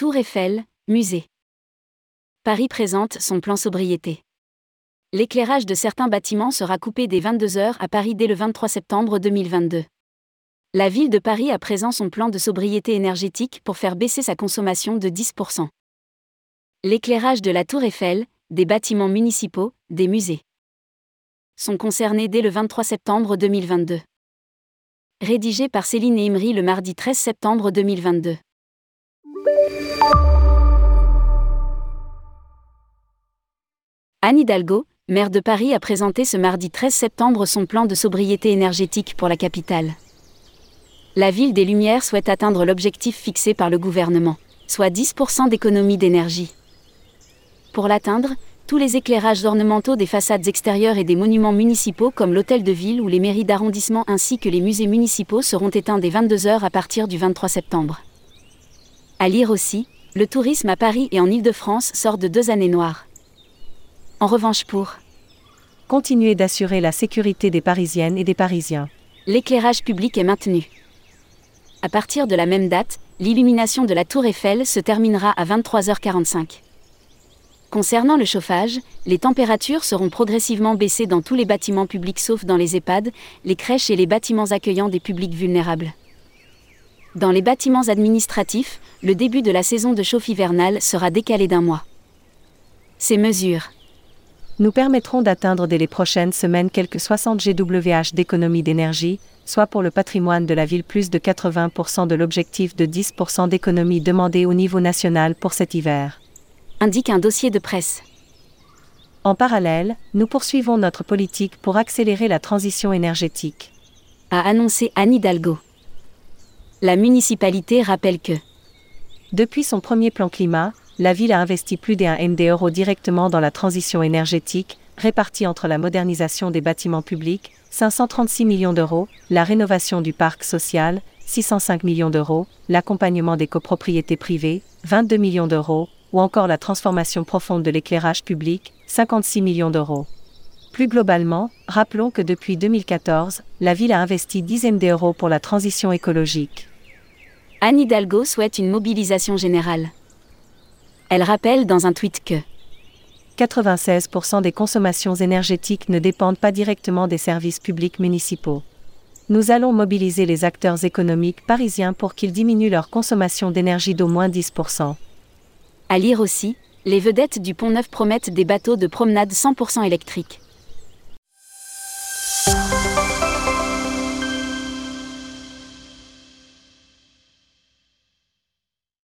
Tour Eiffel, musée. Paris présente son plan sobriété. L'éclairage de certains bâtiments sera coupé dès 22h à Paris dès le 23 septembre 2022. La ville de Paris a présent son plan de sobriété énergétique pour faire baisser sa consommation de 10%. L'éclairage de la Tour Eiffel, des bâtiments municipaux, des musées sont concernés dès le 23 septembre 2022. Rédigé par Céline Imri le mardi 13 septembre 2022. Anne Hidalgo, maire de Paris, a présenté ce mardi 13 septembre son plan de sobriété énergétique pour la capitale. La ville des Lumières souhaite atteindre l'objectif fixé par le gouvernement, soit 10% d'économie d'énergie. Pour l'atteindre, tous les éclairages ornementaux des façades extérieures et des monuments municipaux comme l'hôtel de ville ou les mairies d'arrondissement ainsi que les musées municipaux seront éteints dès 22h à partir du 23 septembre. À lire aussi, le tourisme à Paris et en Île-de-France sort de deux années noires. En revanche pour continuer d'assurer la sécurité des Parisiennes et des Parisiens. L'éclairage public est maintenu. À partir de la même date, l'illumination de la tour Eiffel se terminera à 23h45. Concernant le chauffage, les températures seront progressivement baissées dans tous les bâtiments publics sauf dans les EHPAD, les crèches et les bâtiments accueillant des publics vulnérables. Dans les bâtiments administratifs, le début de la saison de chauffe hivernale sera décalé d'un mois. Ces mesures nous permettront d'atteindre dès les prochaines semaines quelques 60 GWh d'économie d'énergie, soit pour le patrimoine de la ville plus de 80% de l'objectif de 10% d'économie demandé au niveau national pour cet hiver indique un dossier de presse. En parallèle, nous poursuivons notre politique pour accélérer la transition énergétique. A annoncé Anne Hidalgo. La municipalité rappelle que depuis son premier plan climat, la ville a investi plus d'un MD euros directement dans la transition énergétique, répartie entre la modernisation des bâtiments publics, 536 millions d'euros, la rénovation du parc social, 605 millions d'euros, l'accompagnement des copropriétés privées, 22 millions d'euros, ou encore la transformation profonde de l'éclairage public, 56 millions d'euros. Plus globalement, rappelons que depuis 2014, la ville a investi 10 d'euros pour la transition écologique. Anne Hidalgo souhaite une mobilisation générale. Elle rappelle dans un tweet que 96% des consommations énergétiques ne dépendent pas directement des services publics municipaux. Nous allons mobiliser les acteurs économiques parisiens pour qu'ils diminuent leur consommation d'énergie d'au moins 10%. À lire aussi, les vedettes du Pont Neuf promettent des bateaux de promenade 100% électriques.